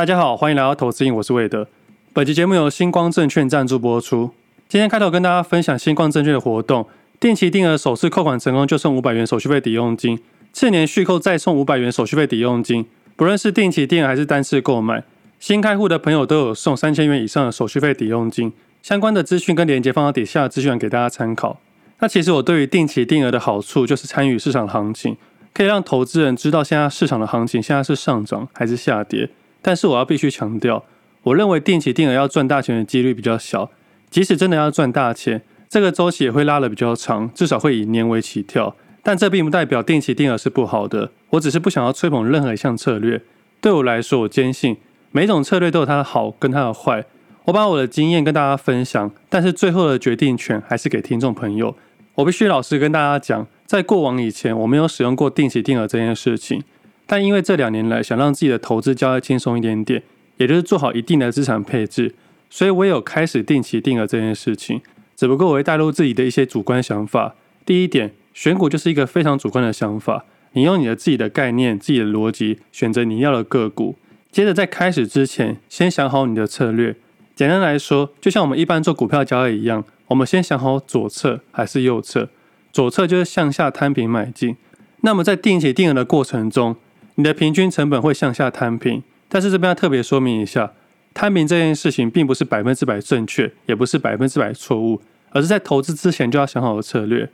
大家好，欢迎来到投资瘾，我是魏德。本期节目由星光证券赞助播出。今天开头跟大家分享新光证券的活动，定期定额首次扣款成功就送五百元手续费抵用金，次年续扣再送五百元手续费抵用金。不论是定期定额还是单次购买，新开户的朋友都有送三千元以上的手续费抵用金。相关的资讯跟链接放到底下的资讯栏给大家参考。那其实我对于定期定额的好处就是参与市场行情，可以让投资人知道现在市场的行情现在是上涨还是下跌。但是我要必须强调，我认为定期定额要赚大钱的几率比较小。即使真的要赚大钱，这个周期也会拉得比较长，至少会以年为起跳。但这并不代表定期定额是不好的。我只是不想要吹捧任何一项策略。对我来说，我坚信每种策略都有它的好跟它的坏。我把我的经验跟大家分享，但是最后的决定权还是给听众朋友。我必须老实跟大家讲，在过往以前，我没有使用过定期定额这件事情。但因为这两年来想让自己的投资交易轻松一点点，也就是做好一定的资产配置，所以我有开始定期定额这件事情。只不过我会带入自己的一些主观想法。第一点，选股就是一个非常主观的想法，你用你的自己的概念、自己的逻辑选择你要的个股。接着在开始之前，先想好你的策略。简单来说，就像我们一般做股票交易一样，我们先想好左侧还是右侧。左侧就是向下摊平买进。那么在定期定额的过程中，你的平均成本会向下摊平。但是这边要特别说明一下，摊平这件事情并不是百分之百正确，也不是百分之百错误，而是在投资之前就要想好的策略。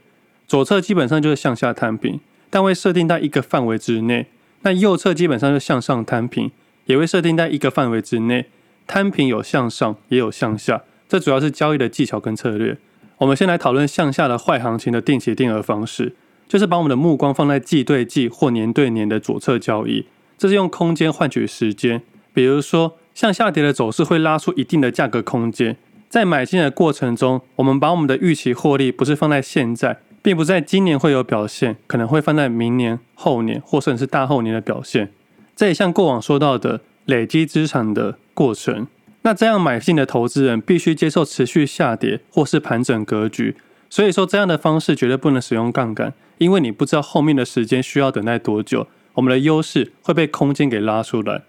左侧基本上就是向下摊平，但会设定在一个范围之内；那右侧基本上就向上摊平，也会设定在一个范围之内。摊平有向上，也有向下，这主要是交易的技巧跟策略。我们先来讨论向下的坏行情的定期定额方式，就是把我们的目光放在季对季或年对年的左侧交易，这是用空间换取时间。比如说，向下跌的走势会拉出一定的价格空间，在买进的过程中，我们把我们的预期获利不是放在现在，并不在今年会有表现，可能会放在明年、后年或甚至是大后年的表现。这也像过往说到的。累积资产的过程，那这样买进的投资人必须接受持续下跌或是盘整格局。所以说，这样的方式绝对不能使用杠杆，因为你不知道后面的时间需要等待多久。我们的优势会被空间给拉出来，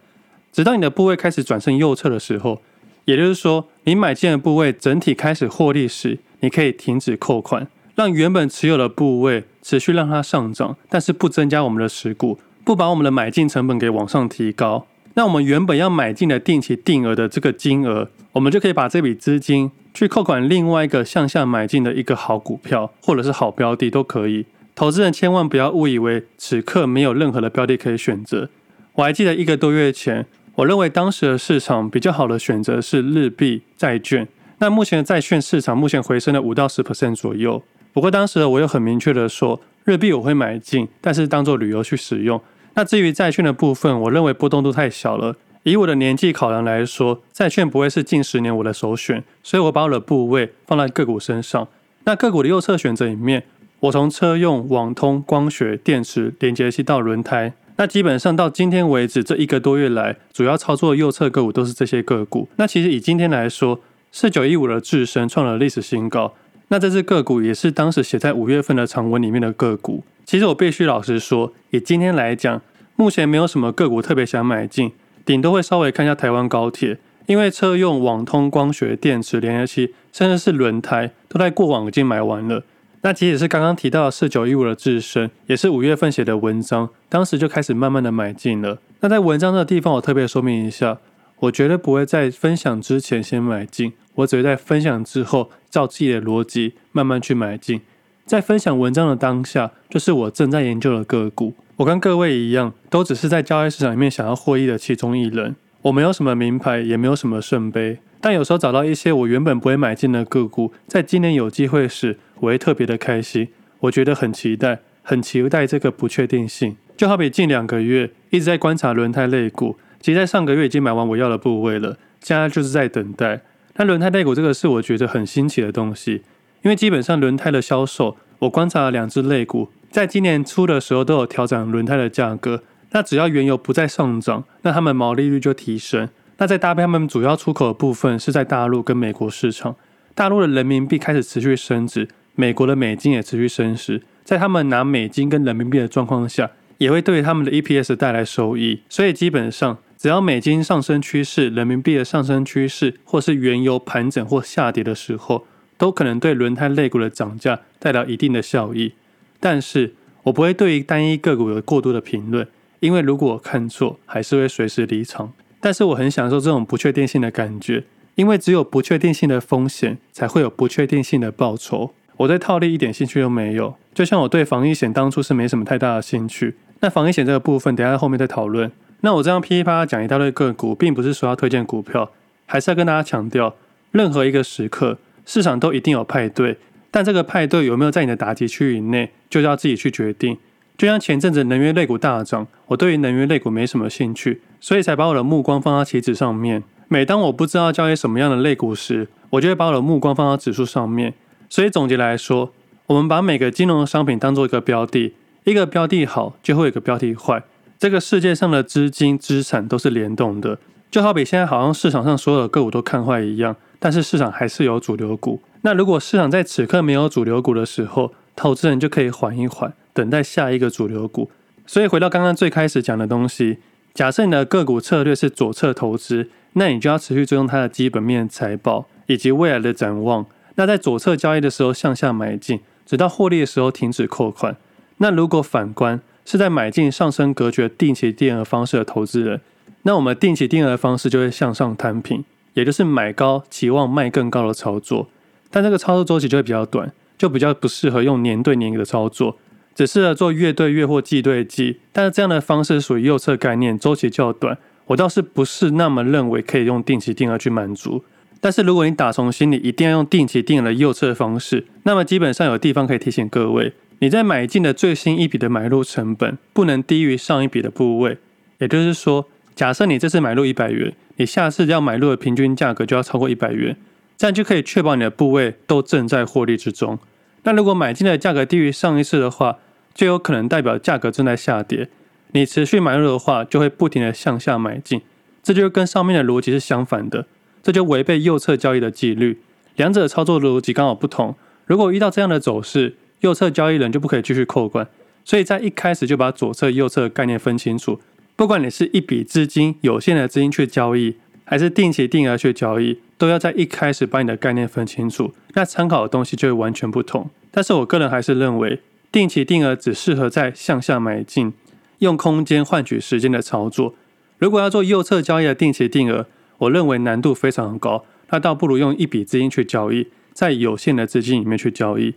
直到你的部位开始转向右侧的时候，也就是说，你买进的部位整体开始获利时，你可以停止扣款，让原本持有的部位持续让它上涨，但是不增加我们的持股，不把我们的买进成本给往上提高。那我们原本要买进的定期定额的这个金额，我们就可以把这笔资金去扣款另外一个向下买进的一个好股票，或者是好标的都可以。投资人千万不要误以为此刻没有任何的标的可以选择。我还记得一个多月前，我认为当时的市场比较好的选择是日币债券。那目前的债券市场目前回升了五到十 percent 左右。不过当时我又很明确的说，日币我会买进，但是当做旅游去使用。那至于债券的部分，我认为波动度太小了。以我的年纪考量来说，债券不会是近十年我的首选，所以我把我的部位放在个股身上。那个股的右侧选择里面，我从车用、网通、光学、电池、连接器到轮胎，那基本上到今天为止这一个多月来，主要操作右侧个股都是这些个股。那其实以今天来说，四九一五的智深创了历史新高。那这只个股也是当时写在五月份的长文里面的个股。其实我必须老实说，以今天来讲，目前没有什么个股特别想买进，顶多会稍微看一下台湾高铁，因为车用、网通、光学、电池、连接器，甚至是轮胎，都在过往已经买完了。那即使是刚刚提到的四九一五的智伸，也是五月份写的文章，当时就开始慢慢的买进了。那在文章的地方，我特别说明一下，我绝对不会在分享之前先买进，我只会在分享之后，照自己的逻辑慢慢去买进。在分享文章的当下，就是我正在研究的个股。我跟各位一样，都只是在交易市场里面想要获益的其中一人。我没有什么名牌，也没有什么圣杯，但有时候找到一些我原本不会买进的个股，在今年有机会时，我会特别的开心。我觉得很期待，很期待这个不确定性。就好比近两个月一直在观察轮胎类股，其实在上个月已经买完我要的部位了，现在就是在等待。那轮胎类股这个是我觉得很新奇的东西。因为基本上轮胎的销售，我观察了两只类股，在今年初的时候都有调整轮胎的价格。那只要原油不再上涨，那他们毛利率就提升。那再搭配他们主要出口的部分是在大陆跟美国市场，大陆的人民币开始持续升值，美国的美金也持续升值。在他们拿美金跟人民币的状况下，也会对他们的 EPS 带来收益。所以基本上只要美金上升趋势、人民币的上升趋势，或是原油盘整或下跌的时候，都可能对轮胎类股的涨价带来一定的效益。但是我不会对于单一个股有过多的评论，因为如果我看错，还是会随时离场。但是我很享受这种不确定性的感觉，因为只有不确定性的风险，才会有不确定性的报酬。我对套利一点兴趣都没有，就像我对防疫险当初是没什么太大的兴趣。那防疫险这个部分，等下在后面再讨论。那我这样噼里啪啦讲一大堆个股，并不是说要推荐股票，还是要跟大家强调，任何一个时刻市场都一定有派对，但这个派对有没有在你的打击区域内，就要自己去决定。就像前阵子能源类股大涨，我对于能源类股没什么兴趣，所以才把我的目光放到棋子上面。每当我不知道交易什么样的类股时，我就会把我的目光放到指数上面。所以总结来说，我们把每个金融商品当做一个标的，一个标的好，就会有一个标的坏。这个世界上的资金资产都是联动的，就好比现在好像市场上所有的个股都看坏一样，但是市场还是有主流股。那如果市场在此刻没有主流股的时候，投资人就可以缓一缓，等待下一个主流股。所以回到刚刚最开始讲的东西，假设你的个股策略是左侧投资，那你就要持续追踪它的基本面、财报以及未来的展望。那在左侧交易的时候向下买进，直到获利的时候停止扣款。那如果反观是在买进上升格局定期定额方式的投资人，那我们定期定额方式就会向上摊平，也就是买高期望卖更高的操作。但这个操作周期就会比较短，就比较不适合用年对年的操作，只适合做月对月或季对季。但是这样的方式属于右侧概念，周期较短，我倒是不是那么认为可以用定期定额去满足。但是如果你打从心里一定要用定期定额的右侧方式，那么基本上有地方可以提醒各位，你在买进的最新一笔的买入成本不能低于上一笔的部位。也就是说，假设你这次买入一百元，你下次要买入的平均价格就要超过一百元，这样就可以确保你的部位都正在获利之中。那如果买进的价格低于上一次的话，就有可能代表价格正在下跌。你持续买入的话，就会不停的向下买进，这就跟上面的逻辑是相反的。这就违背右侧交易的纪律，两者操作逻辑刚好不同。如果遇到这样的走势，右侧交易人就不可以继续扣关。所以在一开始就把左侧、右侧的概念分清楚。不管你是一笔资金有限的资金去交易，还是定期定额去交易，都要在一开始把你的概念分清楚。那参考的东西就会完全不同。但是我个人还是认为，定期定额只适合在向下买进，用空间换取时间的操作。如果要做右侧交易的定期定额，我认为难度非常高，那倒不如用一笔资金去交易，在有限的资金里面去交易。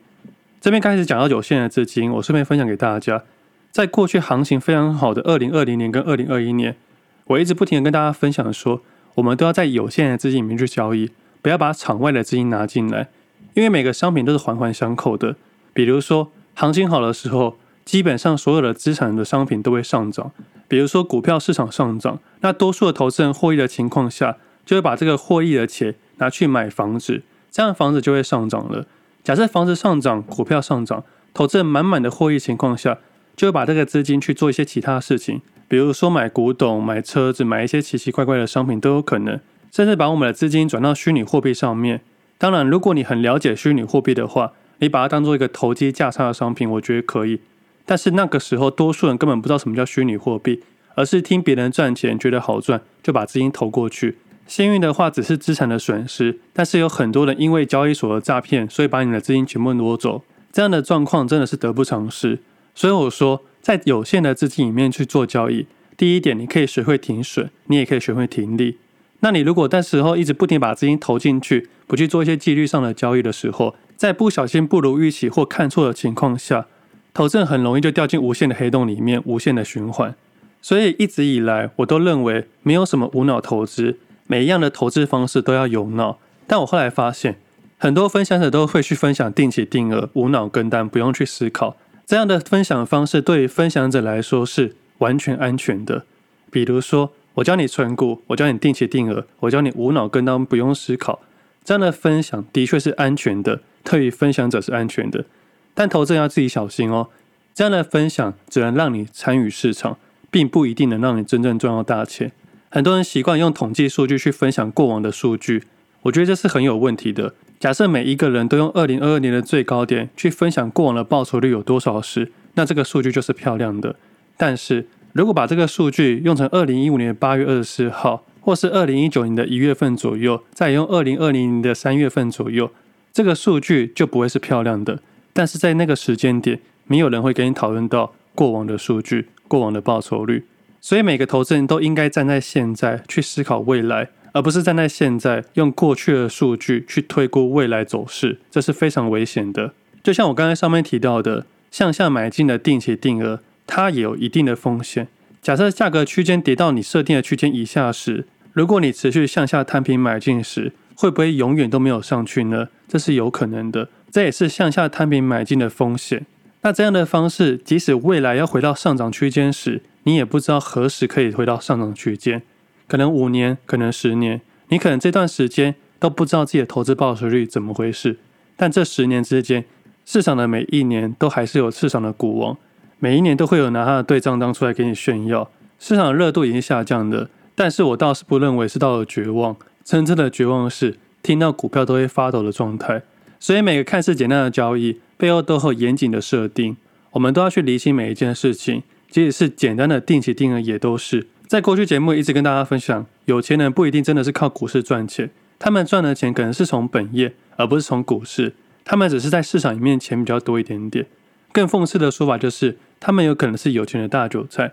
这边开始讲到有限的资金，我顺便分享给大家，在过去行情非常好的二零二零年跟二零二一年，我一直不停的跟大家分享说，我们都要在有限的资金里面去交易，不要把场外的资金拿进来，因为每个商品都是环环相扣的。比如说，行情好的时候，基本上所有的资产的商品都会上涨。比如说股票市场上涨，那多数的投资人获益的情况下，就会把这个获益的钱拿去买房子，这样房子就会上涨了。假设房子上涨，股票上涨，投资人满满的获益情况下，就会把这个资金去做一些其他事情，比如说买古董、买车子、买一些奇奇怪怪的商品都有可能，甚至把我们的资金转到虚拟货币上面。当然，如果你很了解虚拟货币的话，你把它当做一个投机价差的商品，我觉得可以。但是那个时候，多数人根本不知道什么叫虚拟货币，而是听别人赚钱觉得好赚，就把资金投过去。幸运的话，只是资产的损失，但是有很多人因为交易所的诈骗，所以把你的资金全部挪走。这样的状况真的是得不偿失。所以我说，在有限的资金里面去做交易，第一点，你可以学会停损，你也可以学会停利。那你如果在时候一直不停把资金投进去，不去做一些纪律上的交易的时候，在不小心不如预期或看错的情况下，投资很容易就掉进无限的黑洞里面，无限的循环。所以一直以来，我都认为没有什么无脑投资，每一样的投资方式都要有脑。但我后来发现，很多分享者都会去分享定期定额、无脑跟单，不用去思考。这样的分享方式对于分享者来说是完全安全的。比如说，我教你存股，我教你定期定额，我教你无脑跟单，不用思考。这样的分享的确是安全的，对于分享者是安全的。但投资人要自己小心哦，这样的分享只能让你参与市场，并不一定能让你真正赚到大钱。很多人习惯用统计数据去分享过往的数据，我觉得这是很有问题的。假设每一个人都用二零二二年的最高点去分享过往的报酬率有多少时，那这个数据就是漂亮的。但是如果把这个数据用成二零一五年八月二十四号，或是二零一九年的一月份左右，再用二零二零年的三月份左右，这个数据就不会是漂亮的。但是在那个时间点，没有人会跟你讨论到过往的数据、过往的报酬率。所以每个投资人都应该站在现在去思考未来，而不是站在现在用过去的数据去推估未来走势，这是非常危险的。就像我刚才上面提到的，向下买进的定期定额。它也有一定的风险。假设价格区间跌到你设定的区间以下时，如果你持续向下摊平买进时，会不会永远都没有上去呢？这是有可能的，这也是向下摊平买进的风险。那这样的方式，即使未来要回到上涨区间时，你也不知道何时可以回到上涨区间，可能五年，可能十年，你可能这段时间都不知道自己的投资报酬率怎么回事。但这十年之间，市场的每一年都还是有市场的股王。每一年都会有拿他的对账单出来给你炫耀，市场的热度已经下降了，但是我倒是不认为是到了绝望，真正的绝望是听到股票都会发抖的状态。所以每个看似简单的交易背后都有严谨的设定，我们都要去理清每一件事情，即使是简单的定期定额也都是。在过去节目一直跟大家分享，有钱人不一定真的是靠股市赚钱，他们赚的钱可能是从本业，而不是从股市，他们只是在市场里面钱比较多一点点。更讽刺的说法就是，他们有可能是有钱的大韭菜。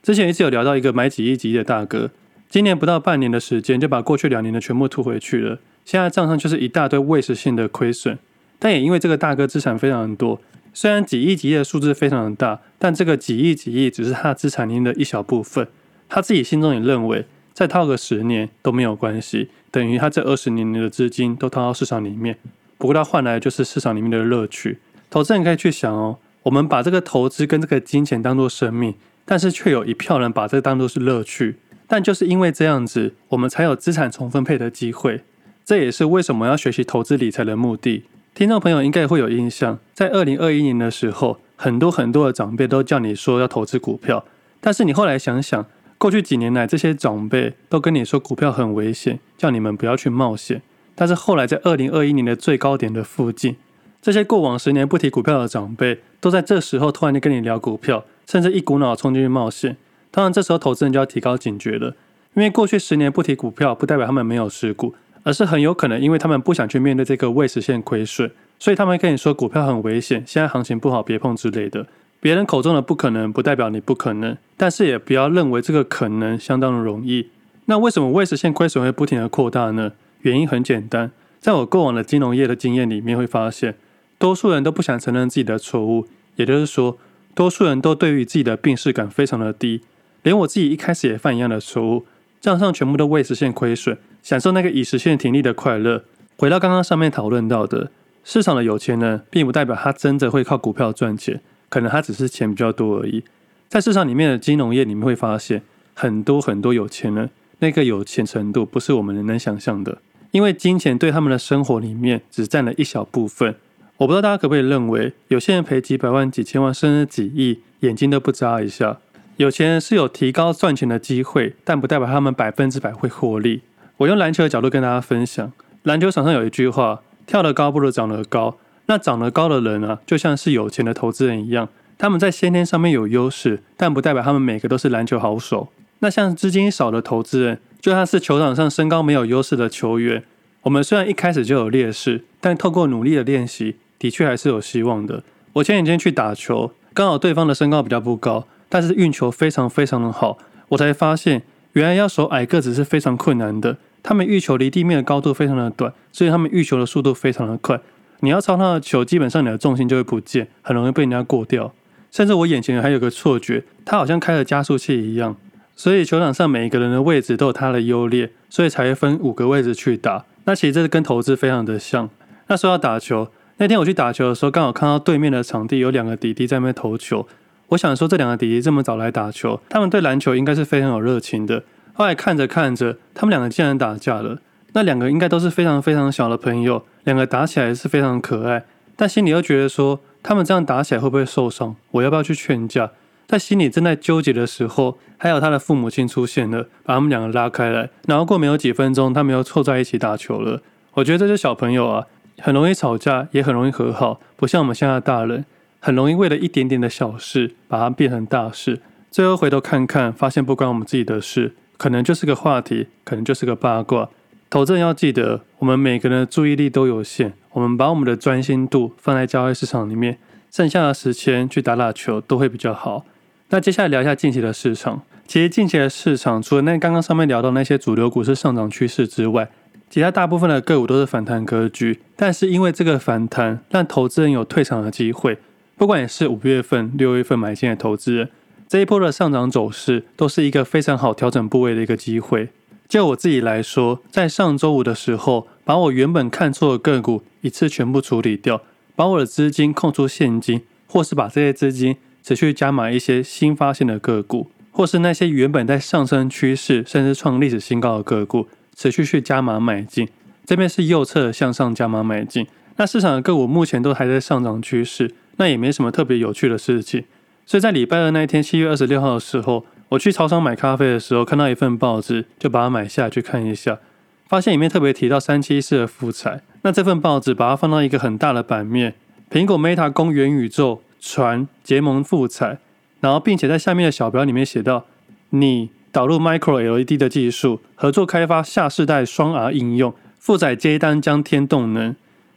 之前一直有聊到一个买几亿几亿的大哥，今年不到半年的时间就把过去两年的全部吐回去了，现在账上就是一大堆未实现的亏损。但也因为这个大哥资产非常多，虽然几亿几亿的数字非常的大，但这个几亿几亿只是他资产里面的一小部分。他自己心中也认为，再套个十年都没有关系，等于他这二十年的资金都套到市场里面。不过他换来的就是市场里面的乐趣。投资人可以去想哦，我们把这个投资跟这个金钱当做生命，但是却有一票人把这个当做是乐趣。但就是因为这样子，我们才有资产重分配的机会。这也是为什么要学习投资理财的目的。听众朋友应该会有印象，在二零二一年的时候，很多很多的长辈都叫你说要投资股票，但是你后来想想，过去几年来这些长辈都跟你说股票很危险，叫你们不要去冒险。但是后来在二零二一年的最高点的附近。这些过往十年不提股票的长辈，都在这时候突然间跟你聊股票，甚至一股脑冲进去冒险。当然，这时候投资人就要提高警觉了，因为过去十年不提股票，不代表他们没有持股，而是很有可能因为他们不想去面对这个未实现亏损，所以他们跟你说股票很危险，现在行情不好，别碰之类的。别人口中的不可能，不代表你不可能，但是也不要认为这个可能相当的容易。那为什么未实现亏损会不停的扩大呢？原因很简单，在我过往的金融业的经验里面会发现。多数人都不想承认自己的错误，也就是说，多数人都对于自己的病识感非常的低。连我自己一开始也犯一样的错误，账上全部都未实现亏损，享受那个已实现停利的快乐。回到刚刚上面讨论到的，市场的有钱人，并不代表他真的会靠股票赚钱，可能他只是钱比较多而已。在市场里面的金融业，你们会发现很多很多有钱人，那个有钱程度不是我们能想象的，因为金钱对他们的生活里面只占了一小部分。我不知道大家可不可以认为，有些人赔几百万、几千万，甚至几亿，眼睛都不眨一下。有钱人是有提高赚钱的机会，但不代表他们百分之百会获利。我用篮球的角度跟大家分享，篮球场上有一句话：跳得高不如长得高。那长得高的人啊，就像是有钱的投资人一样，他们在先天上面有优势，但不代表他们每个都是篮球好手。那像资金少的投资人，就像是球场上身高没有优势的球员。我们虽然一开始就有劣势，但透过努力的练习。的确还是有希望的。我前几天去打球，刚好对方的身高比较不高，但是运球非常非常的好。我才发现，原来要守矮个子是非常困难的。他们运球离地面的高度非常的短，所以他们运球的速度非常的快。你要抄他的球，基本上你的重心就会不见，很容易被人家过掉。甚至我眼前还有个错觉，他好像开了加速器一样。所以球场上每一个人的位置都有他的优劣，所以才会分五个位置去打。那其实这是跟投资非常的像。那说到打球。那天我去打球的时候，刚好看到对面的场地有两个弟弟在那边投球。我想说，这两个弟弟这么早来打球，他们对篮球应该是非常有热情的。后来看着看着，他们两个竟然打架了。那两个应该都是非常非常小的朋友，两个打起来是非常可爱，但心里又觉得说，他们这样打起来会不会受伤？我要不要去劝架？在心里正在纠结的时候，还有他的父母亲出现了，把他们两个拉开来。然后过没有几分钟，他们又凑在一起打球了。我觉得这些小朋友啊。很容易吵架，也很容易和好，不像我们现在的大人，很容易为了一点点的小事把它变成大事。最后回头看看，发现不关我们自己的事，可能就是个话题，可能就是个八卦。投资人要记得，我们每个人的注意力都有限，我们把我们的专心度放在交易市场里面，剩下的时间去打打球都会比较好。那接下来聊一下近期的市场。其实近期的市场，除了那刚刚上面聊到那些主流股市上涨趋势之外，其他大部分的个股都是反弹格局。但是因为这个反弹，让投资人有退场的机会。不管你是五月份、六月份买进的投资人，这一波的上涨走势都是一个非常好调整部位的一个机会。就我自己来说，在上周五的时候，把我原本看错的个股一次全部处理掉，把我的资金空出现金，或是把这些资金持续加码一些新发现的个股，或是那些原本在上升趋势甚至创历史新高的个股，持续去加码买进。这边是右侧向上加码买进。那市场的个股目前都还在上涨趋势，那也没什么特别有趣的事情。所以在礼拜二那一天，七月二十六号的时候。我去超商买咖啡的时候，看到一份报纸，就把它买下去看一下，发现里面特别提到三七四的富采。那这份报纸把它放到一个很大的版面，苹果 Meta 攻元宇宙，传结盟富采，然后并且在下面的小标里面写到，你导入 Micro LED 的技术，合作开发下世代双 R 应用，富采接单将添动能。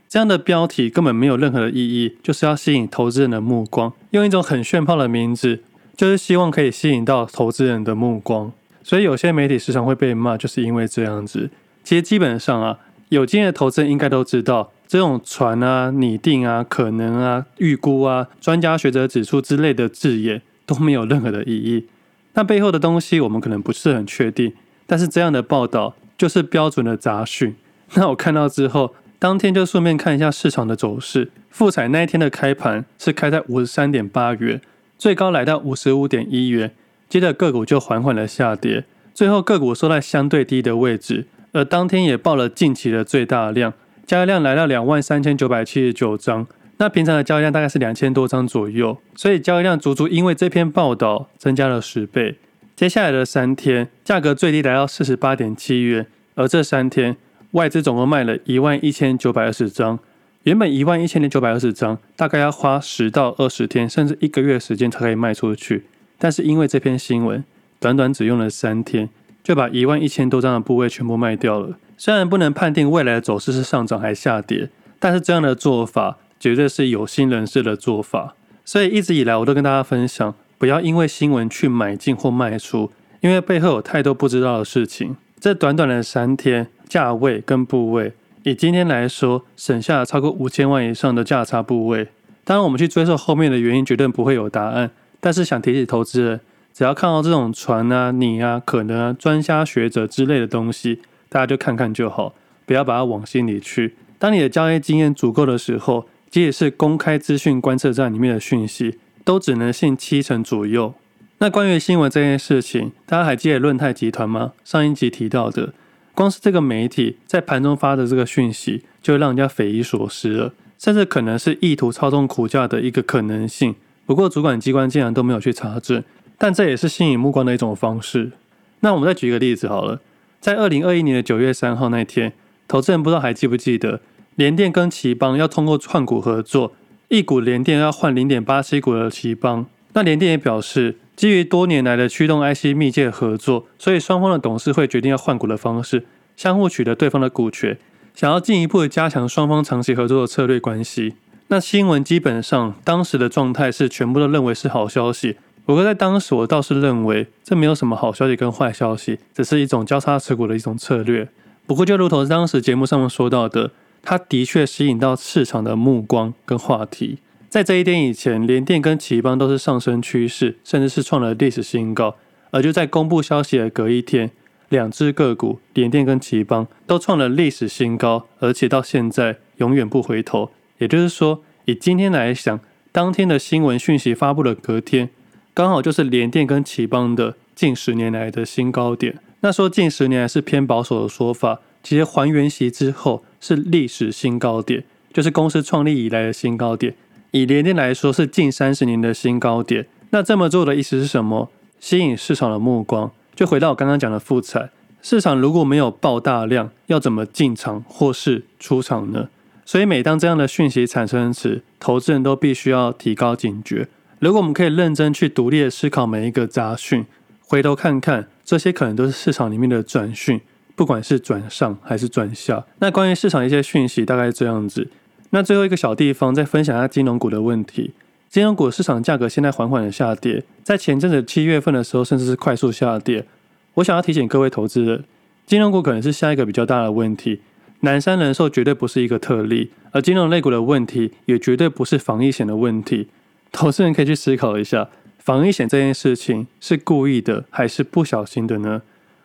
这样的标题根本没有任何的意义，就是要吸引投资人的目光，用一种很炫炮的名字。就是希望可以吸引到投资人的目光，所以有些媒体时常会被骂，就是因为这样子。其实基本上啊，有经验的投资人应该都知道，这种传啊、拟定啊、可能啊、预估啊、专家学者指出之类的字眼都没有任何的意义。那背后的东西我们可能不是很确定，但是这样的报道就是标准的杂讯。那我看到之后，当天就顺便看一下市场的走势。富采那一天的开盘是开在五十三点八元。最高来到五十五点一元，接着个股就缓缓的下跌，最后个股收在相对低的位置，而当天也报了近期的最大量，交易量来到两万三千九百七十九张，那平常的交易量大概是两千多张左右，所以交易量足足因为这篇报道增加了十倍。接下来的三天，价格最低来到四十八点七元，而这三天外资总共卖了一万一千九百二十张。原本一万一千零九百二十张，大概要花十到二十天，甚至一个月时间才可以卖出去。但是因为这篇新闻，短短只用了三天，就把一万一千多张的部位全部卖掉了。虽然不能判定未来的走势是上涨还是下跌，但是这样的做法绝对是有心人士的做法。所以一直以来我都跟大家分享，不要因为新闻去买进或卖出，因为背后有太多不知道的事情。这短短的三天，价位跟部位。以今天来说，省下超过五千万以上的价差部位。当然，我们去追溯后面的原因，绝对不会有答案。但是想提醒投资人，只要看到这种传啊、你啊、可能啊、专家学者之类的东西，大家就看看就好，不要把它往心里去。当你的交易经验足够的时候，即使是公开资讯观测站里面的讯息，都只能信七成左右。那关于新闻这件事情，大家还记得润泰集团吗？上一集提到的。光是这个媒体在盘中发的这个讯息，就让人家匪夷所思了，甚至可能是意图操纵股价的一个可能性。不过主管机关竟然都没有去查证，但这也是吸引目光的一种方式。那我们再举一个例子好了，在二零二一年的九月三号那天，投资人不知道还记不记得，联电跟奇邦要通过换股合作，一股联电要换零点八七股的奇邦。那联电也表示，基于多年来的驱动 IC 密切合作，所以双方的董事会决定要换股的方式，相互取得对方的股权，想要进一步的加强双方长期合作的策略关系。那新闻基本上当时的状态是全部都认为是好消息，不过在当时我倒是认为这没有什么好消息跟坏消息，只是一种交叉持股的一种策略。不过就如同当时节目上面说到的，它的确吸引到市场的目光跟话题。在这一天以前，联电跟頎邦都是上升趋势，甚至是创了历史新高。而就在公布消息的隔一天，两只个股联电跟頎邦都创了历史新高，而且到现在永远不回头。也就是说，以今天来讲，当天的新闻讯息发布的隔天，刚好就是联电跟頎邦的近十年来的新高点。那说近十年来是偏保守的说法，其实还原息之后是历史新高点，就是公司创立以来的新高点。以联电来说，是近三十年的新高点。那这么做的意思是什么？吸引市场的目光。就回到我刚刚讲的富采，市场如果没有爆大量，要怎么进场或是出场呢？所以每当这样的讯息产生时，投资人都必须要提高警觉，如果我们可以认真去独立的思考每一个杂讯，回头看看这些可能都是市场里面的转讯，不管是转上还是转下。那关于市场一些讯息大概是这样子。那最后一个小地方再分享一下金融股的问题。金融股市场价格现在缓缓的下跌，在前阵子七月份的时候甚至是快速下跌。我想要提醒各位投资人，金融股可能是下一个比较大的问题。南山人寿绝对不是一个特例，而金融类股的问题也绝对不是防疫险的问题。投资人可以去思考一下，防疫险这件事情是故意的还是不小心的呢？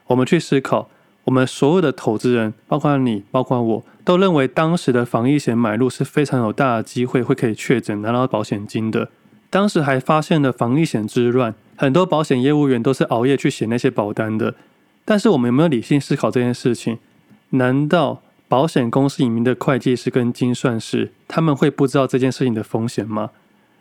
我们去思考，我们所有的投资人，包括你，包括我，都认为当时的防疫险买入是非常有大的机会会可以确诊拿到保险金的。当时还发现了防疫险之乱，很多保险业务员都是熬夜去写那些保单的。但是我们有没有理性思考这件事情？难道？保险公司里面的会计师跟精算师，他们会不知道这件事情的风险吗？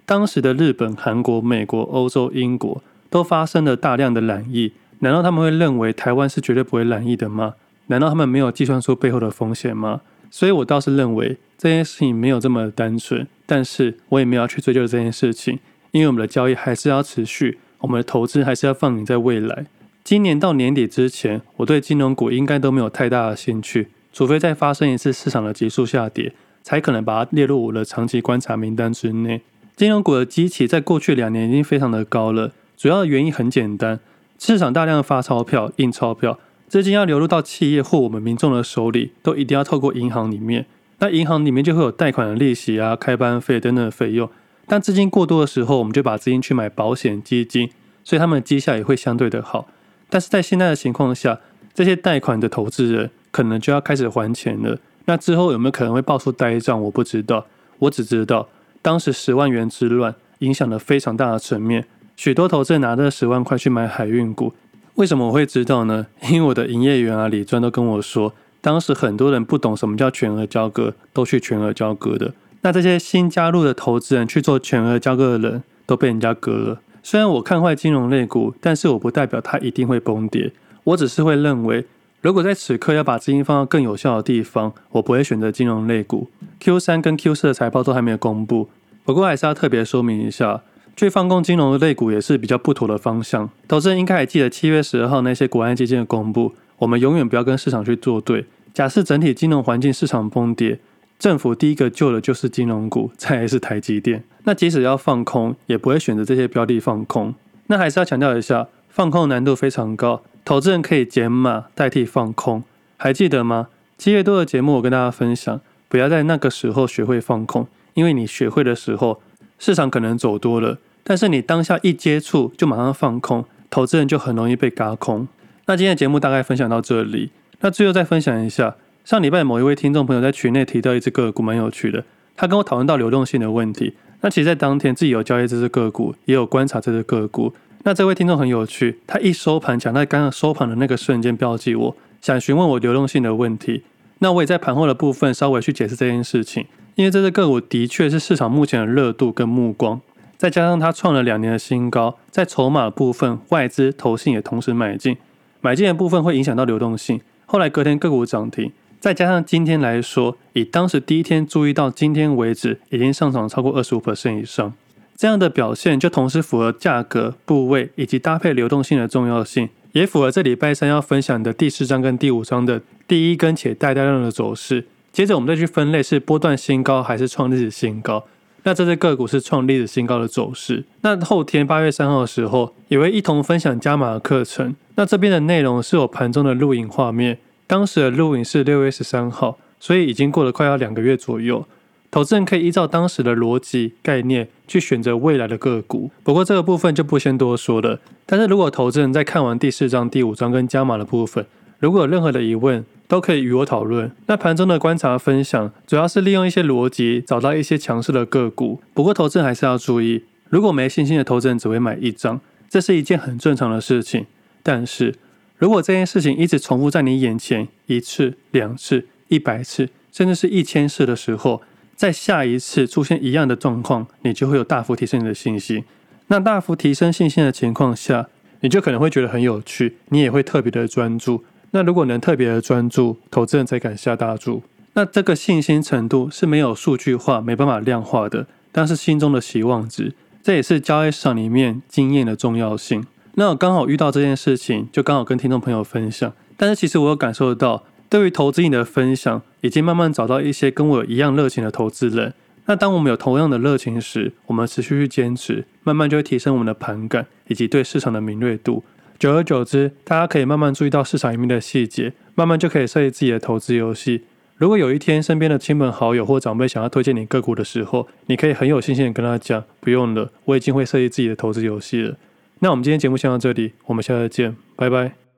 当时的日本、韩国、美国、欧洲、英国都发生了大量的染疫，难道他们会认为台湾是绝对不会染疫的吗？难道他们没有计算出背后的风险吗？所以我倒是认为这件事情没有这么单纯，但是我也没有要去追究这件事情，因为我们的交易还是要持续，我们的投资还是要放眼在未来。今年到年底之前，我对金融股应该都没有太大的兴趣。除非再发生一次市场的急速下跌，才可能把它列入我的长期观察名单之内。金融股的基期在过去两年已经非常的高了，主要的原因很简单，市场大量的发钞票、印钞票，资金要流入到企业或我们民众的手里，都一定要透过银行里面。那银行里面就会有贷款的利息啊、开班费等等的费用。当资金过多的时候，我们就把资金去买保险基金，所以他们的绩效也会相对的好。但是在现在的情况下，这些贷款的投资人，可能就要开始还钱了。那之后有没有可能会爆出呆账？我不知道。我只知道当时十万元之乱影响了非常大的层面，许多投资人拿着十万块去买海运股。为什么我会知道呢？因为我的营业员啊李专都跟我说，当时很多人不懂什么叫全额交割，都去全额交割的。那这些新加入的投资人去做全额交割的人都被人家割了。虽然我看坏金融类股，但是我不代表它一定会崩跌。我只是会认为。如果在此刻要把资金放到更有效的地方，我不会选择金融类股。Q 三跟 Q 四的财报都还没有公布，不过还是要特别说明一下，去放空金融的类股也是比较不妥的方向。投资人应该还记得七月十二号那些国安基金的公布，我们永远不要跟市场去作对。假设整体金融环境市场崩跌，政府第一个救的就是金融股，再来是台积电。那即使要放空，也不会选择这些标的放空。那还是要强调一下，放空难度非常高。投资人可以减码代替放空，还记得吗？七月多的节目我跟大家分享，不要在那个时候学会放空，因为你学会的时候，市场可能走多了，但是你当下一接触就马上放空，投资人就很容易被轧空。那今天的节目大概分享到这里，那最后再分享一下，上礼拜某一位听众朋友在群内提到一只个股蛮有趣的，他跟我讨论到流动性的问题。那其实，在当天自己有交易这只个股，也有观察这只个股。那这位听众很有趣，他一收盘讲在刚刚收盘的那个瞬间标记我，想询问我流动性的问题。那我也在盘后的部分稍微去解释这件事情，因为这只个股的确是市场目前的热度跟目光，再加上它创了两年的新高，在筹码部分外资投信也同时买进，买进的部分会影响到流动性。后来隔天个股涨停，再加上今天来说，以当时第一天注意到今天为止，已经上涨超过二十五%以上。这样的表现就同时符合价格、部位以及搭配流动性的重要性，也符合这礼拜三要分享的第四章跟第五章的第一根且带大量的走势。接着我们再去分类是波段新高还是创历史新高。那这只个股是创历史新高的走势。那后天八月三号的时候也会一同分享加码的课程。那这边的内容是有盘中的录影画面，当时的录影是六月十三号，所以已经过了快要两个月左右。投资人可以依照当时的逻辑概念去选择未来的个股，不过这个部分就不先多说了。但是如果投资人在看完第四章、第五章跟加码的部分，如果有任何的疑问，都可以与我讨论。那盘中的观察分享主要是利用一些逻辑找到一些强势的个股。不过投资人还是要注意，如果没信心的投资人只会买一张，这是一件很正常的事情。但是如果这件事情一直重复在你眼前一次、两次、一百次，甚至是一千次的时候，在下一次出现一样的状况，你就会有大幅提升你的信心。那大幅提升信心的情况下，你就可能会觉得很有趣，你也会特别的专注。那如果能特别的专注，投资人才敢下大注。那这个信心程度是没有数据化、没办法量化的，但是心中的期望值，这也是交易市场里面经验的重要性。那我刚好遇到这件事情，就刚好跟听众朋友分享。但是其实我有感受到，对于投资瘾的分享，已经慢慢找到一些跟我一样热情的投资人。那当我们有同样的热情时，我们持续去坚持，慢慢就会提升我们的盘感以及对市场的敏锐度。久而久之，大家可以慢慢注意到市场里面的细节，慢慢就可以设计自己的投资游戏。如果有一天身边的亲朋好友或长辈想要推荐你个股的时候，你可以很有信心的跟他讲：“不用了，我已经会设计自己的投资游戏了。”那我们今天节目先到这里，我们下次见，拜拜。